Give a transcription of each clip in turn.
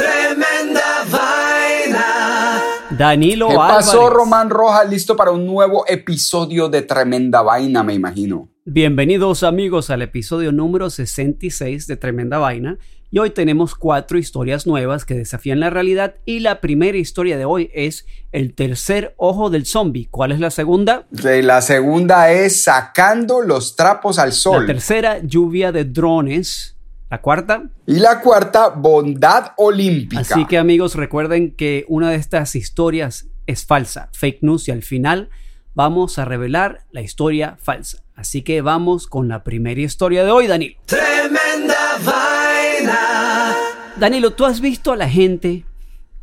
Tremenda vaina. Danilo ¿Qué pasó, Álvarez. Román Rojas? Listo para un nuevo episodio de Tremenda Vaina, me imagino. Bienvenidos amigos al episodio número 66 de Tremenda Vaina. Y hoy tenemos cuatro historias nuevas que desafían la realidad. Y la primera historia de hoy es El tercer ojo del zombie. ¿Cuál es la segunda? La segunda es Sacando los trapos al La sol. tercera, Lluvia de drones. La cuarta. Y la cuarta, Bondad Olímpica. Así que amigos, recuerden que una de estas historias es falsa, fake news. Y al final vamos a revelar la historia falsa. Así que vamos con la primera historia de hoy, Danilo. Tremenda vaina. Danilo, ¿tú has visto a la gente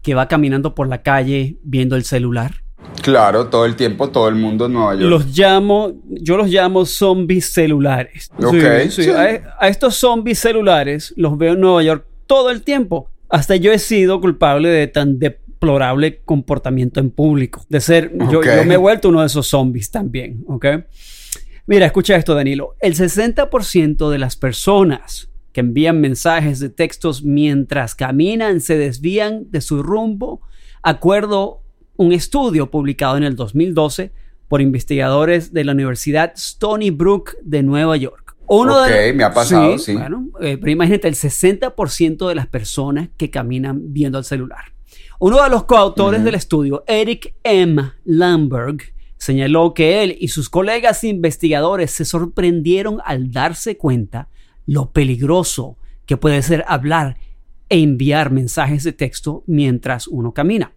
que va caminando por la calle viendo el celular? Claro, todo el tiempo, todo el mundo en Nueva York. Los llamo, yo los llamo zombies celulares. Ok, Sí, sí. sí. A, a estos zombies celulares los veo en Nueva York todo el tiempo. Hasta yo he sido culpable de tan deplorable comportamiento en público. De ser, yo, yo me he vuelto uno de esos zombies también, ¿ok? Mira, escucha esto, Danilo. El 60% de las personas que envían mensajes de textos mientras caminan se desvían de su rumbo, acuerdo un estudio publicado en el 2012 por investigadores de la Universidad Stony Brook de Nueva York. Uno Ok, me ha pasado, sí. Bueno, eh, pero imagínate el 60% de las personas que caminan viendo el celular. Uno de los coautores del estudio, Eric M. Lamberg, señaló que él y sus colegas investigadores se sorprendieron al darse cuenta lo peligroso que puede ser hablar e enviar mensajes de texto mientras uno camina.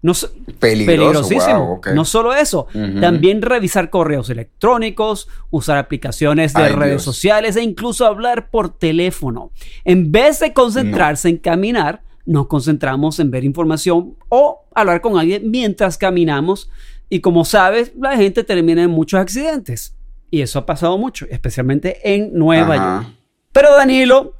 No, so- Peligroso, peligrosísimo. wow. No solo eso, también revisar correos electrónicos, usar aplicaciones de Ay, redes Dios. sociales e incluso hablar por teléfono. En vez de concentrarse en caminar, nos concentramos en ver información o hablar con alguien mientras caminamos. Y como sabes, la gente termina en muchos accidentes. Y eso ha pasado mucho, especialmente en Nueva Ajá. York. Pero Danilo,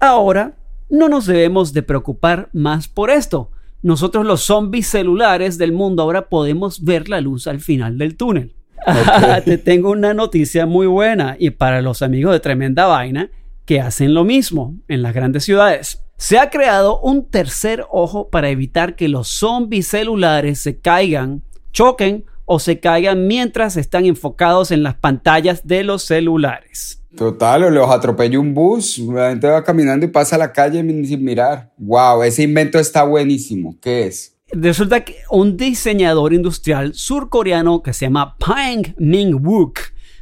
ahora no nos debemos de preocupar más por esto. Nosotros los zombies celulares del mundo ahora podemos ver la luz al final del túnel. Te tengo una noticia muy buena y para los amigos de Tremenda Vaina que hacen lo mismo en las grandes ciudades. Se ha creado un tercer ojo para evitar que los zombies celulares se caigan, choquen o se caigan mientras están enfocados en las pantallas de los celulares. Total, o los atropella un bus, la gente va caminando y pasa a la calle sin mirar. Wow, ese invento está buenísimo. ¿Qué es? Resulta que un diseñador industrial surcoreano que se llama Pang Ming Wook,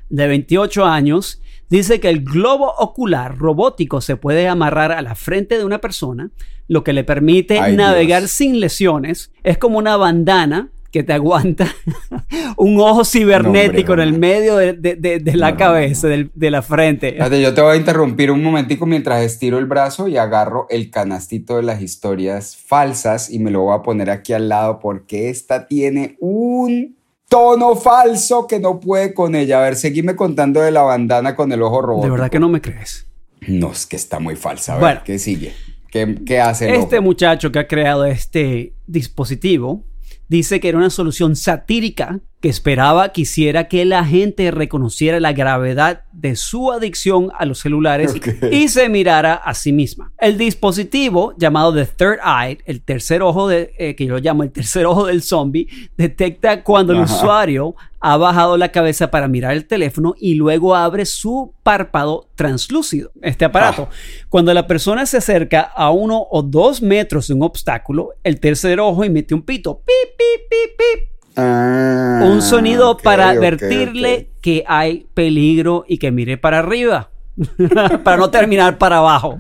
de 28 años, dice que el globo ocular robótico se puede amarrar a la frente de una persona, lo que le permite Ay, navegar Dios. sin lesiones. Es como una bandana que te aguanta un ojo cibernético No, hombre, en el medio de, de- de- de la No, cabeza, de la frente. Yo te voy a interrumpir un momentico mientras estiro el brazo y agarro el canastito de las historias falsas y me lo voy a poner aquí al lado porque esta tiene un tono falso que no puede con ella. A ver, seguime contando de la bandana con el ojo robótico. De verdad que no me crees. No, es que está muy falsa. A ver, Bueno. ¿qué sigue? ¿Qué, qué hace el Este ojo? muchacho que ha creado este dispositivo dice que era una solución satírica que esperaba quisiera que la gente reconociera la gravedad de su adicción a los celulares y se mirara a sí misma. El dispositivo llamado The Third Eye, el tercer ojo de, eh, que yo lo llamo el tercer ojo del zombie, detecta cuando el usuario ha bajado la cabeza para mirar el teléfono y luego abre su párpado translúcido, este aparato. Ah. Cuando la persona se acerca a uno o dos metros de un obstáculo, el tercer ojo emite un pito. Pip, pip, pip, pip. Ah, un sonido para advertirle que hay peligro y que mire para arriba. para no terminar para abajo.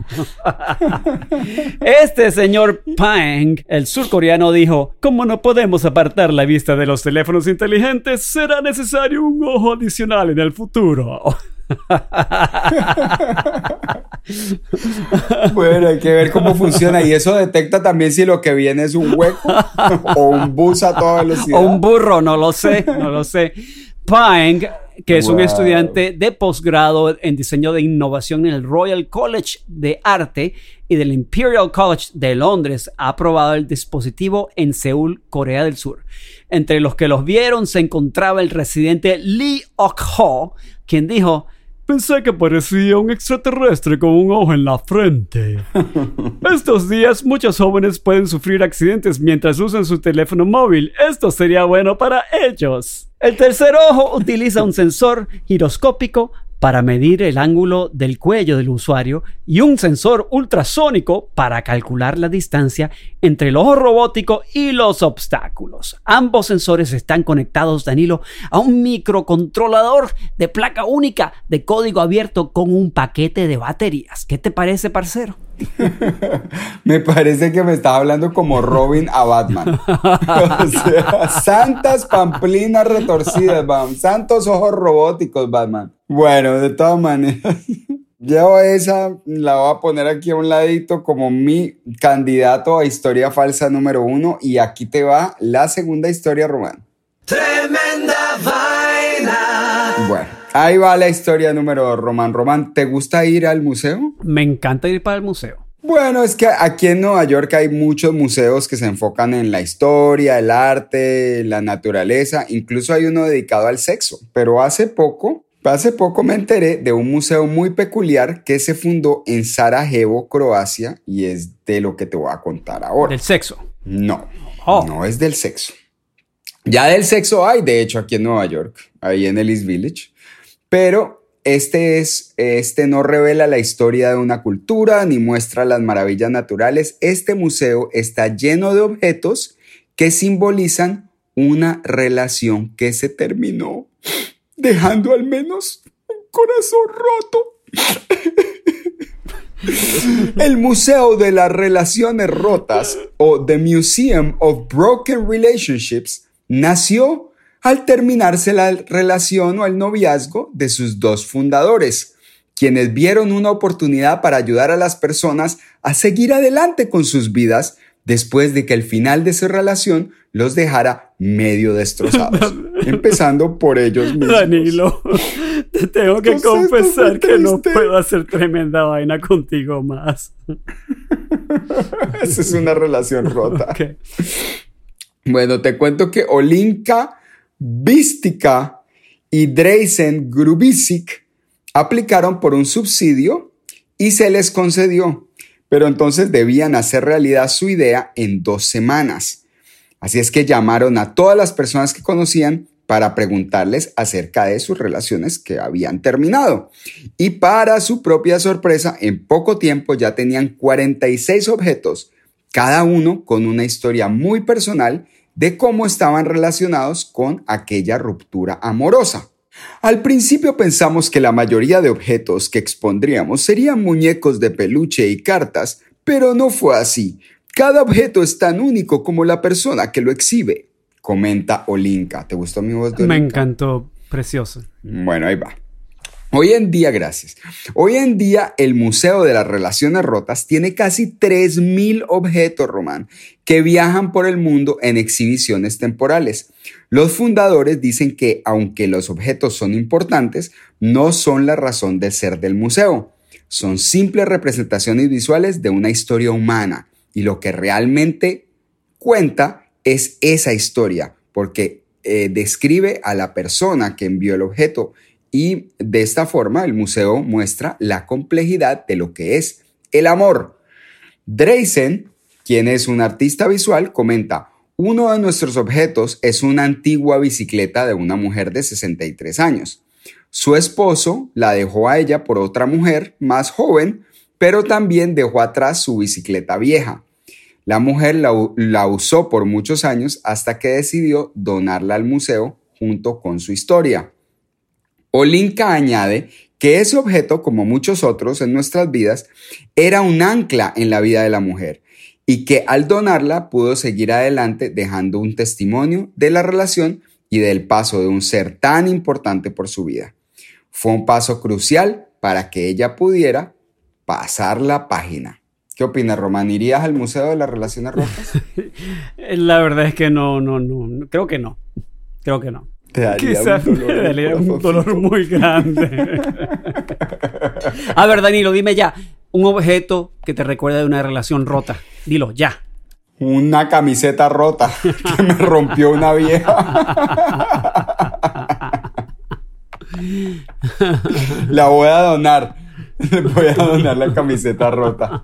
este señor Pang, el surcoreano, dijo, como no podemos apartar la vista de los teléfonos inteligentes, será necesario un ojo adicional en el futuro. bueno, hay que ver cómo funciona. Y eso detecta también si lo que viene es un hueco o un bus a toda velocidad. O un burro, no lo sé, no lo sé. Pang que es un estudiante de posgrado en diseño de innovación en el Royal College de Arte y del Imperial College de Londres, ha probado el dispositivo en Seúl, Corea del Sur. Entre los que los vieron se encontraba el residente Lee Ok-ho, quien dijo, Pensé que parecía un extraterrestre con un ojo en la frente. Estos días muchos jóvenes pueden sufrir accidentes mientras usan su teléfono móvil. Esto sería bueno para ellos. El tercer ojo utiliza un sensor giroscópico para medir el ángulo del cuello del usuario y un sensor ultrasónico para calcular la distancia entre el ojo robótico y los obstáculos. Ambos sensores están conectados, Danilo, a un microcontrolador de placa única de código abierto con un paquete de baterías. ¿Qué te parece, parcero? me parece que me estaba hablando como Robin a Batman. santas pamplinas retorcidas, Batman. Santos ojos robóticos, Batman. Bueno, de todas maneras, yo esa la voy a poner aquí a un ladito como mi candidato a historia falsa número uno. Y aquí te va la segunda historia, Román. Tremenda vaina. Bueno. Ahí va la historia número dos, Román. Román, ¿te gusta ir al museo? Me encanta ir para el museo. Bueno, es que aquí en Nueva York hay muchos museos que se enfocan en la historia, el arte, la naturaleza, incluso hay uno dedicado al sexo. Pero hace poco, hace poco me enteré de un museo muy peculiar que se fundó en Sarajevo, Croacia, y es de lo que te voy a contar ahora. ¿Del sexo? No, oh. no es del sexo. Ya del sexo hay, de hecho, aquí en Nueva York, ahí en el East Village. Pero este, es, este no revela la historia de una cultura ni muestra las maravillas naturales. Este museo está lleno de objetos que simbolizan una relación que se terminó, dejando al menos un corazón roto. El Museo de las Relaciones Rotas o The Museum of Broken Relationships nació al terminarse la relación o el noviazgo de sus dos fundadores, quienes vieron una oportunidad para ayudar a las personas a seguir adelante con sus vidas después de que el final de su relación los dejara medio destrozados, empezando por ellos mismos. Danilo, te tengo que confesar que no puedo hacer tremenda vaina contigo más. Esa es una relación rota. Bueno, te cuento que Olinka Vistica y Dreisen Grubisic aplicaron por un subsidio y se les concedió, pero entonces debían hacer realidad su idea en dos semanas. Así es que llamaron a todas las personas que conocían para preguntarles acerca de sus relaciones que habían terminado. Y para su propia sorpresa, en poco tiempo ya tenían 46 objetos, cada uno con una historia muy personal de cómo estaban relacionados con aquella ruptura amorosa. Al principio pensamos que la mayoría de objetos que expondríamos serían muñecos de peluche y cartas, pero no fue así. Cada objeto es tan único como la persona que lo exhibe, comenta Olinka. ¿Te gustó mi voz de Me encantó, precioso. Bueno, ahí va. Hoy en día, gracias. Hoy en día el Museo de las Relaciones Rotas tiene casi 3.000 objetos, Román, que viajan por el mundo en exhibiciones temporales. Los fundadores dicen que aunque los objetos son importantes, no son la razón de ser del museo. Son simples representaciones visuales de una historia humana y lo que realmente cuenta es esa historia, porque eh, describe a la persona que envió el objeto y de esta forma el museo muestra la complejidad de lo que es el amor. Dreisen, quien es un artista visual, comenta, uno de nuestros objetos es una antigua bicicleta de una mujer de 63 años. Su esposo la dejó a ella por otra mujer más joven, pero también dejó atrás su bicicleta vieja. La mujer la, usó por muchos años hasta que decidió donarla al museo junto con su historia. Olinka añade que ese objeto, como muchos otros en nuestras vidas, era un ancla en la vida de la mujer y que al donarla pudo seguir adelante dejando un testimonio de la relación y del paso de un ser tan importante por su vida. Fue un paso crucial para que ella pudiera pasar la página. ¿Qué opinas, Román? ¿Irías al Museo de las Relaciones Rotas? La verdad es que no, no, no. Creo que no. Creo que no. Te daría Quizás un me dolor, daría un dolor muy grande. A ver, Danilo, dime ya. Un objeto que te recuerda de una relación rota. Dilo, ya. Una camiseta rota que me rompió una vieja. La voy a donar. Voy a donar la camiseta rota.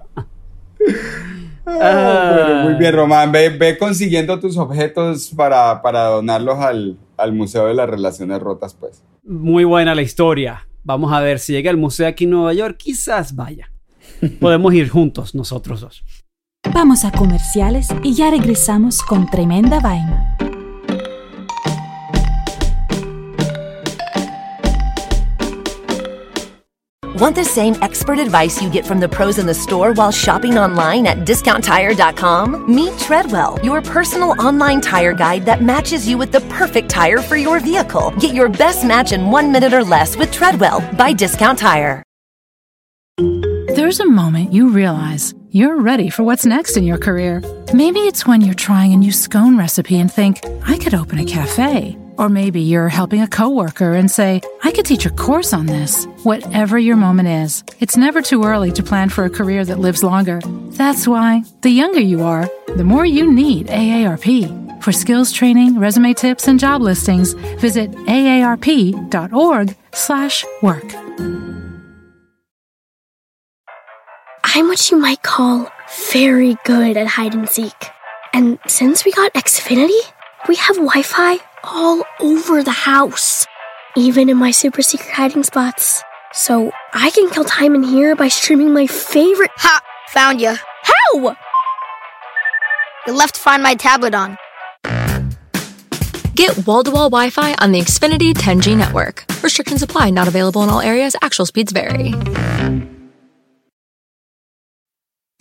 Ah, bueno, muy bien, Román. Ve, ve consiguiendo tus objetos para, para donarlos al, al Museo de las Relaciones Rotas, pues. Muy buena la historia. Vamos a ver si llega al museo aquí en Nueva York. Quizás vaya. Podemos ir juntos nosotros dos. Vamos a comerciales y ya regresamos con tremenda vaina. Want the same expert advice you get from the pros in the store while shopping online at discounttire.com? Meet Treadwell, your personal online tire guide that matches you with the perfect tire for your vehicle. Get your best match in one minute or less with Treadwell by Discount Tire. There's a moment you realize you're ready for what's next in your career. Maybe it's when you're trying a new scone recipe and think, I could open a cafe. Or maybe you're helping a coworker and say, I could teach a course on this. Whatever your moment is, it's never too early to plan for a career that lives longer. That's why, the younger you are, the more you need AARP. For skills training, resume tips, and job listings, visit aarp.org/work. I'm what you might call very good at hide and seek. And since we got Xfinity, we have Wi Fi all over the house, even in my super secret hiding spots. So I can kill time in here by streaming my favorite. Ha! Found you. How? You left to Find My tablet on. Get wall to wall Wi Fi on the Xfinity 10G network. Restrictions apply, not available in all areas. Actual speeds vary.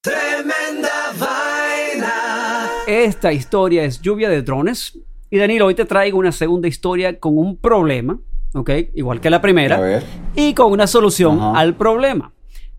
Tremenda vaina. Esta historia es Lluvia de Drones. Y Danilo, hoy te traigo una segunda historia con un problema, ¿ok? Igual que la primera. A ver. Y con una solución Ajá. al problema.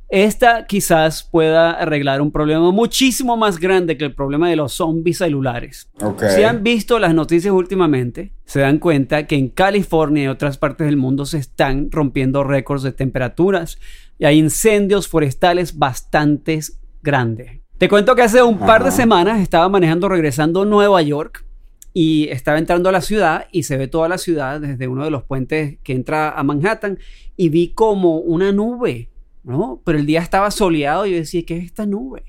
Esta quizás pueda arreglar un problema muchísimo más grande que el problema de los zombies celulares. Ok. Si han visto las noticias últimamente, se dan cuenta que en California y otras partes del mundo se están rompiendo récords de temperaturas y hay incendios forestales bastante grandes. Te cuento que hace un par de semanas estaba manejando regresando a Nueva York y estaba entrando a la ciudad y se ve toda la ciudad desde uno de los puentes que entra a Manhattan y vi como una nube, ¿no? Pero el día estaba soleado y yo decía, ¿qué es esta nube?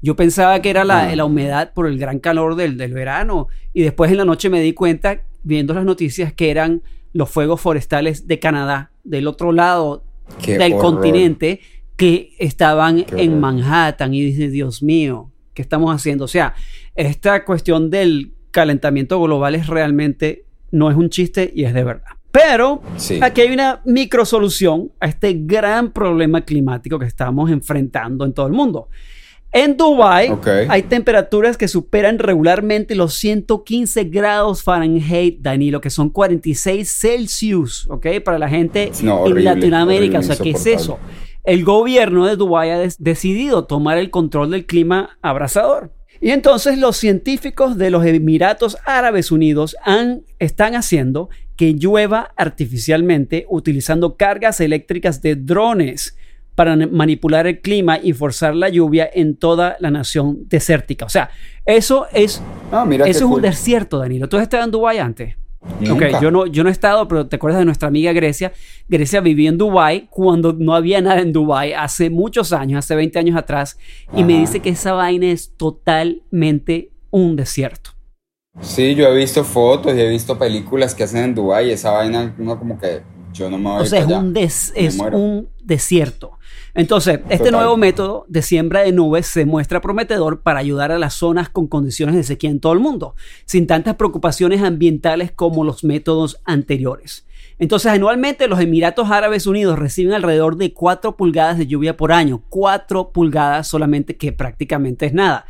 Yo pensaba que era la, la humedad por el gran calor del, del verano y después en la noche me di cuenta, viendo las noticias, que eran los fuegos forestales de Canadá, del otro lado Qué del horror. continente, que estaban Qué en. Manhattan y dice, Dios mío, ¿qué estamos haciendo? O sea, esta cuestión del calentamiento global es realmente, no es un chiste y es de verdad. Pero Sí. aquí hay una micro solución a este gran problema climático que estamos enfrentando en todo el mundo. En Dubai Ok. hay temperaturas que superan regularmente los 115 grados Fahrenheit, Danilo, que son 46 Celsius, ¿ok? Para la gente No, en horrible, Latinoamérica. horrible, o sea, ¿qué es eso? El gobierno de Dubái ha decidido tomar el control del clima abrasador. Y entonces los científicos de los Emiratos Árabes Unidos han, están haciendo que llueva artificialmente utilizando cargas eléctricas de drones para manipular el clima y forzar la lluvia en toda la nación desértica. O sea, eso es, Ah, mira eso es un desierto, Danilo. ¿Tú has estado en Dubái antes? Nunca. Ok, yo no, yo no he estado, pero te acuerdas de nuestra amiga Grecia. Grecia vivía en Dubái cuando no había nada en Dubái hace muchos años, hace 20 años atrás, y me dice que esa vaina es totalmente un desierto. Sí, yo he visto fotos y he visto películas que hacen en Dubái y esa vaina, uno como que yo no me voy O sea, es para allá. un, des- es un desierto. Entonces, este nuevo método de siembra de nubes se muestra prometedor para ayudar a las zonas con condiciones de sequía en todo el mundo, sin tantas preocupaciones ambientales como los métodos anteriores. Entonces, anualmente los Emiratos Árabes Unidos reciben alrededor de 4 pulgadas de lluvia por año. 4 pulgadas solamente, que prácticamente es nada.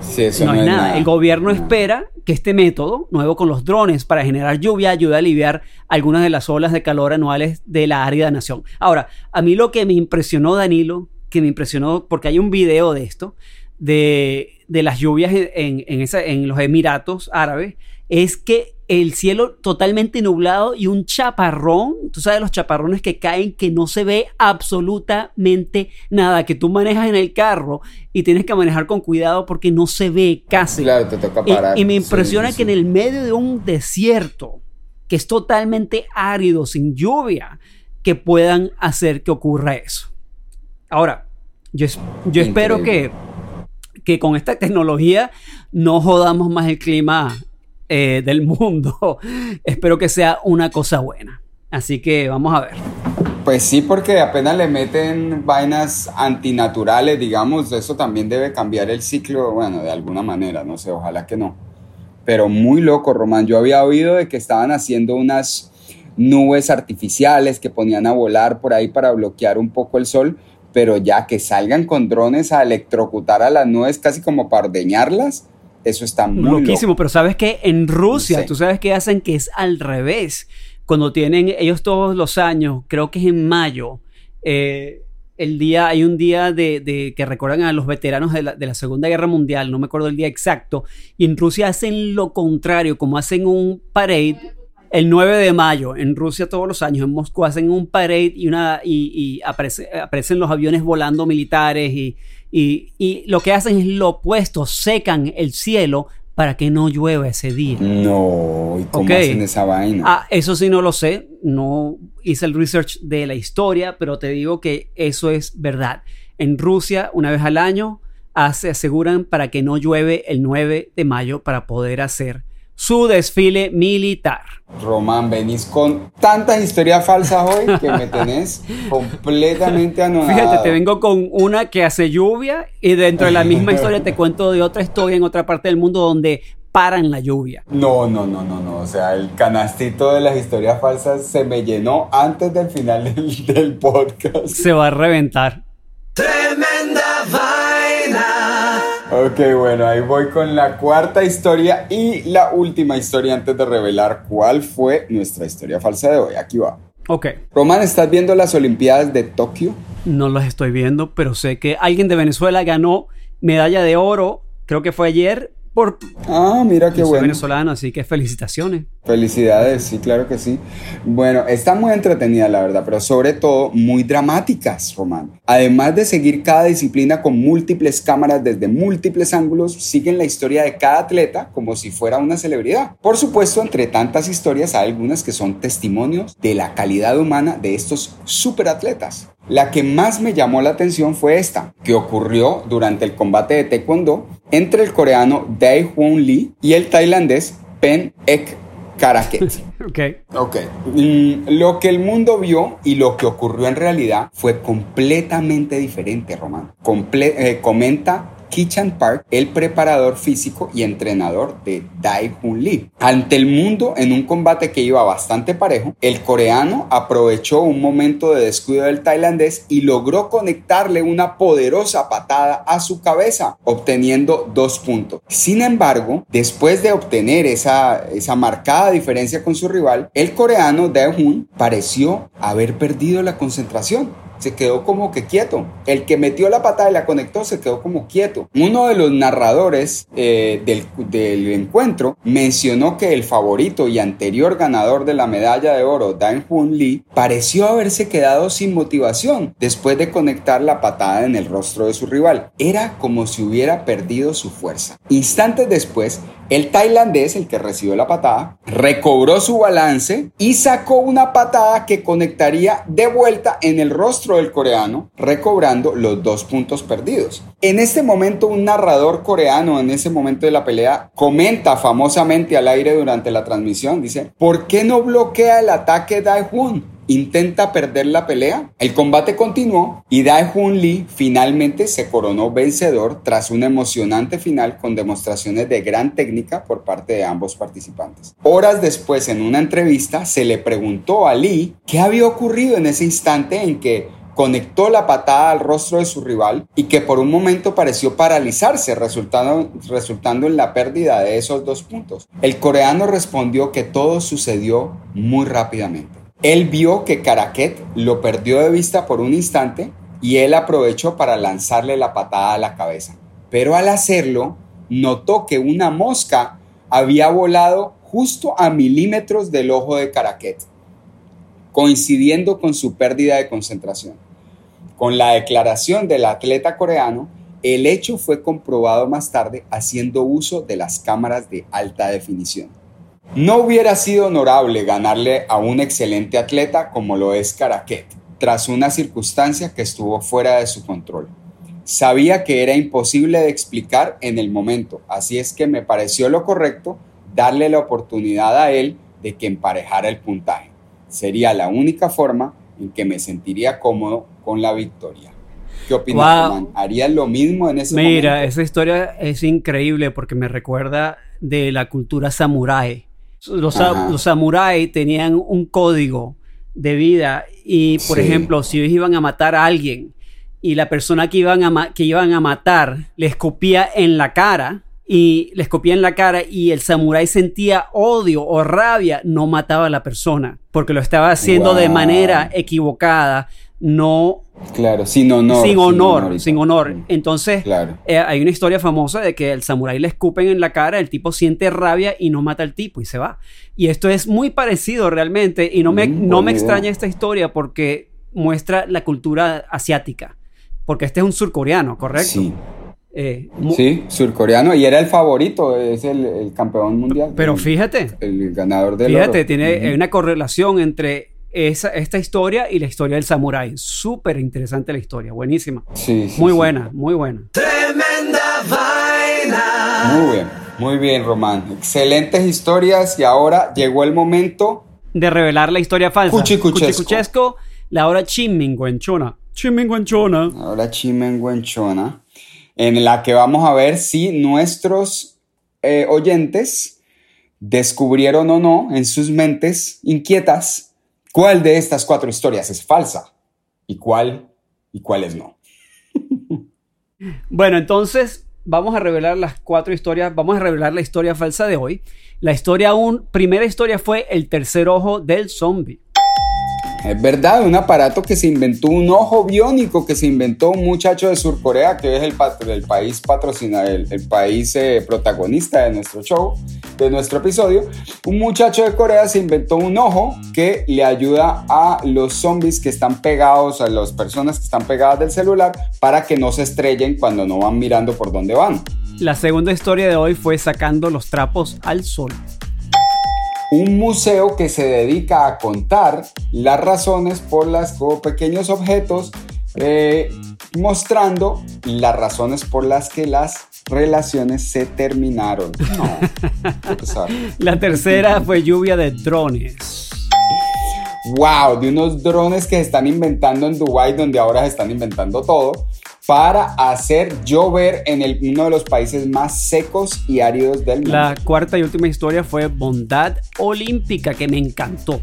Sí, eso no, no, es nada. El gobierno No. espera que este método, nuevo con los drones para generar lluvia, ayude a aliviar algunas de las olas de calor anuales de la árida nación. Ahora, a mí lo que me impresionó, Danilo, que me impresionó, porque hay un video de esto, de, de las lluvias en, en- en esa- en los Emiratos Árabes, es que el cielo totalmente nublado y un chaparrón, tú sabes los chaparrones que caen que no se ve absolutamente nada, que tú manejas en el carro y tienes que manejar con cuidado porque no se ve casi. Claro, te toca parar. Y, me impresiona sí, que en el medio de un desierto que es totalmente árido, sin lluvia, que puedan hacer que ocurra eso. Ahora, yo, es- yo espero que, que con esta tecnología no jodamos más el clima eh, del mundo. espero que sea una cosa buena. Así que vamos a ver. Pues sí, porque apenas le meten vainas antinaturales, digamos, eso también debe cambiar el ciclo, bueno, de alguna manera, no sé, ojalá que no. Pero muy loco, Román. Yo había oído de que estaban haciendo unas nubes artificiales que ponían a volar por ahí para bloquear un poco el sol, pero ya que salgan con drones a electrocutar a las nubes casi como para ordeñarlas, eso está muy Loquísimo, pero sabes que en Rusia, Sí. tú sabes que hacen que es al revés. Cuando tienen ellos todos los años, creo que es en mayo, eh, el día, hay un día de, de- que recuerdan a los veteranos de la, de la Segunda Guerra Mundial, no me acuerdo el día exacto, y en Rusia hacen lo contrario, como hacen un parade el 9 de mayo, en Rusia todos los años, en Moscú hacen un parade y, una, y, y aparece- aparecen los aviones volando militares y, y- y lo que hacen es lo opuesto, secan el cielo para que no llueva ese día. No, ¿y cómo hacen esa vaina? Ah, eso sí no lo sé, no hice el research de la historia, pero te digo que eso es verdad. En Rusia, una vez al año, se aseguran para que no llueve el 9 de mayo para poder hacer su desfile militar. Román, venís con tantas historias falsas hoy que me tenés completamente anonadado. Fíjate, te vengo con una que hace lluvia y dentro de la misma historia te cuento de otra historia en otra parte del mundo donde paran la lluvia. No, no, no, no, no. O sea, el canastito de las historias falsas se me llenó antes del final del, del podcast. Se va a reventar. Tremenda. Ok, bueno, ahí voy con la cuarta historia y la última historia antes de revelar cuál fue nuestra historia falsa de hoy. Aquí va. Ok, Román, ¿estás viendo las Olimpiadas de Tokio? no los estoy viendo, pero sé que alguien de Venezuela ganó medalla de oro, creo que fue ayer, por... Ah, mira qué bueno. venezolano, así que felicitaciones. Felicidades, sí, claro que sí. Bueno, está muy entretenida, la verdad, pero sobre todo muy dramáticas, Román. Además de seguir cada disciplina con múltiples cámaras desde múltiples ángulos, siguen la historia de cada atleta como si fuera una celebridad. Por supuesto, entre tantas historias hay algunas que son testimonios de la calidad humana de estos superatletas. La que más me llamó la atención fue esta, que ocurrió durante el combate de Taekwondo entre el coreano Dae Won Lee y el tailandés Pen Ek Karaket. Ok. Ok. Mm, lo que el mundo vio y lo que ocurrió en realidad fue completamente diferente, Román. Comple- eh, comenta Kichan Park, el preparador físico y entrenador de Dai Hun Lee. Ante el mundo, en un combate que iba bastante parejo, el coreano aprovechó un momento de descuido del tailandés y logró conectarle una poderosa patada a su cabeza, obteniendo dos puntos. Sin embargo, después de obtener esa, esa marcada diferencia con su rival, el coreano Dae Hun pareció haber perdido la concentración se quedó como que quieto. El que metió la patada y la conectó se quedó como quieto. Uno de los narradores eh, del, del, encuentro mencionó que el favorito y anterior ganador de la medalla de oro, Dan Hun Lee, pareció haberse quedado sin motivación después de conectar la patada en el rostro de su rival. Era como si hubiera perdido su fuerza. Instantes después, el tailandés, el que recibió la patada, recobró su balance y sacó una patada que conectaría de vuelta en el rostro del coreano, recobrando los dos puntos perdidos. En este momento, un narrador coreano en ese momento de la pelea comenta famosamente al aire durante la transmisión, dice, ¿por qué no bloquea el ataque Dae-Hun? Intenta perder la pelea. El combate continuó y Dae Hun Lee finalmente se coronó vencedor tras un emocionante final con demostraciones de gran técnica por parte de ambos participantes. Horas después, en una entrevista, se le preguntó a Lee qué había ocurrido en ese instante en que conectó la patada al rostro de su rival y que por un momento pareció paralizarse, resultando, resultando en la pérdida de esos dos puntos. El coreano respondió que todo sucedió muy rápidamente. Él vio que Caraquet lo perdió de vista por un instante y él aprovechó para lanzarle la patada a la cabeza. Pero al hacerlo, notó que una mosca había volado justo a milímetros del ojo de Caraquet, coincidiendo con su pérdida de concentración. Con la declaración del atleta coreano, el hecho fue comprobado más tarde haciendo uso de las cámaras de alta definición. No hubiera sido honorable ganarle a un excelente atleta como lo es Caraquet, tras una circunstancia que estuvo fuera de su control. Sabía que era imposible de explicar en el momento, así es que me pareció lo correcto darle la oportunidad a él de que emparejara el puntaje. Sería la única forma en que me sentiría cómodo con la victoria. ¿Qué opinas, wow. ¿Harías lo mismo en ese Mira, momento? Mira, esa historia es increíble porque me recuerda de la cultura samurái los, los samuráis tenían un código de vida y, por sí. ejemplo, si ellos iban a matar a alguien y la persona que iban a, que iban a matar le escupía en la cara y le escupía en la cara y el samurái sentía odio o rabia, no mataba a la persona porque lo estaba haciendo wow. de manera equivocada, no Claro, sin honor. Sin honor, sin honor. Sin honor. Entonces, claro. eh, hay una historia famosa de que el samurái le escupen en la cara, el tipo siente rabia y no mata al tipo y se va. Y esto es muy parecido realmente y no me, mm, no me extraña esta historia porque muestra la cultura asiática. Porque este es un surcoreano, ¿correcto? Sí. Eh, sí, surcoreano y era el favorito, es el, el campeón mundial. Pero fíjate. El, el ganador del Fíjate, oro. tiene uh -huh. una correlación entre esa, esta historia y la historia del samurái. Súper interesante la historia, buenísima. Sí, sí muy sí. buena, muy buena. Tremenda vaina. Muy bien, muy bien, Román. Excelentes historias y ahora llegó el momento de revelar la historia falsa. Cuchicuchesco. Cuchicuchesco, la hora chiminguenchona. Chiminguenchona. Ahora chiminguenchona. En la que vamos a ver si nuestros eh, oyentes descubrieron o no en sus mentes inquietas ¿Cuál de estas cuatro historias es falsa? ¿Y cuál? ¿Y cuáles no? bueno, entonces vamos a revelar las cuatro historias. Vamos a revelar la historia falsa de hoy. La historia un, primera historia fue el tercer ojo del zombie. Es verdad, un aparato que se inventó, un ojo biónico que se inventó un muchacho de Surcorea, que es el, el país patrocina, el, el país eh, protagonista de nuestro show, de nuestro episodio. Un muchacho de Corea se inventó un ojo que le ayuda a los zombies que están pegados, a las personas que están pegadas del celular, para que no se estrellen cuando no van mirando por dónde van. La segunda historia de hoy fue sacando los trapos al sol un museo que se dedica a contar las razones por las como pequeños objetos eh, mostrando las razones por las que las relaciones se terminaron. No, La tercera fue lluvia de drones. Wow, de unos drones que se están inventando en Dubai donde ahora se están inventando todo. Para hacer llover en el, uno de los países más secos y áridos del mundo. La cuarta y última historia fue Bondad Olímpica, que me encantó.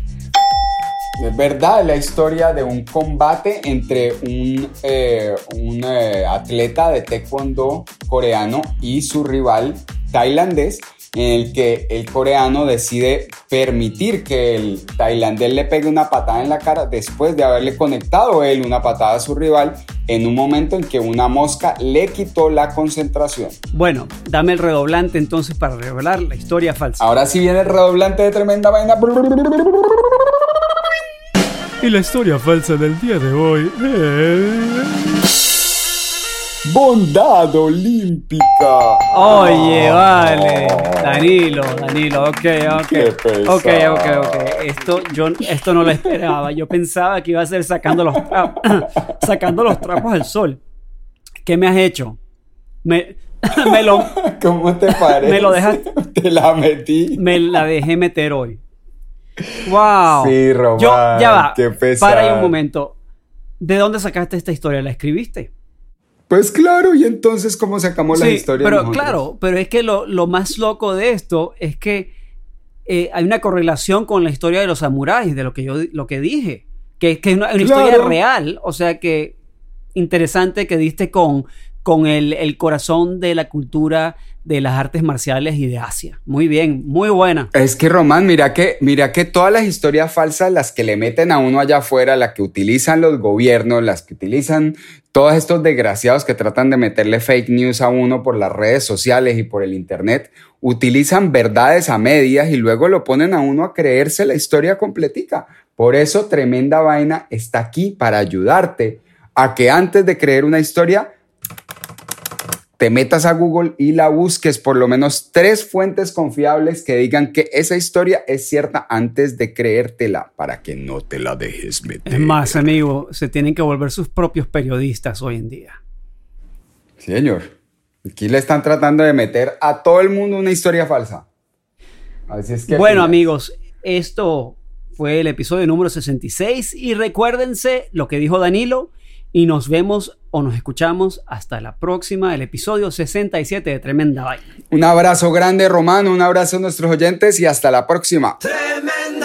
Es verdad, la historia de un combate entre un, eh, un eh, atleta de taekwondo coreano y su rival tailandés en el que el coreano decide permitir que el tailandés le pegue una patada en la cara después de haberle conectado él una patada a su rival en un momento en que una mosca le quitó la concentración. Bueno, dame el redoblante entonces para revelar la historia falsa. Ahora sí viene el redoblante de tremenda vaina. Y la historia falsa del día de hoy es... Bondad olímpica. Oye, vale. Danilo, Danilo, ok, ok. Ok, ok, ok. Esto, yo, esto no lo esperaba. Yo pensaba que iba a ser sacando los trapos, sacando los trapos al sol. ¿Qué me has hecho? Me, me lo, ¿Cómo te parece? Me lo dejas- Te la metí. me la dejé meter hoy. Wow. Sí, Román, Yo, ya va. qué pesado. Para ahí un momento. ¿De dónde sacaste esta historia? ¿La escribiste? Pues claro, y entonces, ¿cómo sacamos la Sí, historia? pero claro, pero es que lo, lo más loco de esto es que eh, hay una correlación con la historia de los samuráis, de lo que yo lo que dije, que, que es una, una historia real, o sea que interesante que diste con, con el, el corazón de la cultura de las artes marciales y de Asia. Muy bien, muy buena. Es que Román, mira que, mira que todas las historias falsas, las que le meten a uno allá afuera, las que utilizan los gobiernos, las que utilizan todos estos desgraciados que tratan de meterle fake news a uno por las redes sociales y por el internet, utilizan verdades a medias y luego lo ponen a uno a creerse la historia completica. Por eso Tremenda Vaina está aquí para ayudarte a que antes de creer una historia te metas a Google y la busques por lo menos tres fuentes confiables que digan que esa historia es cierta antes de creértela para que no te la dejes meter. Es más, amigo, se tienen que volver sus propios periodistas hoy en día. Señor. Aquí le están tratando de meter a todo el mundo una historia falsa. Así es que. Bueno, amigos, esto fue el episodio número 66 y recuérdense lo que dijo Danilo y nos vemos o nos escuchamos hasta la próxima, el episodio 67 de Tremenda Vaina. Un abrazo grande, Romano. Un abrazo a nuestros oyentes y hasta la próxima. Tremenda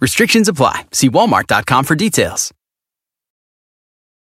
Restrictions apply. See walmart.com for details.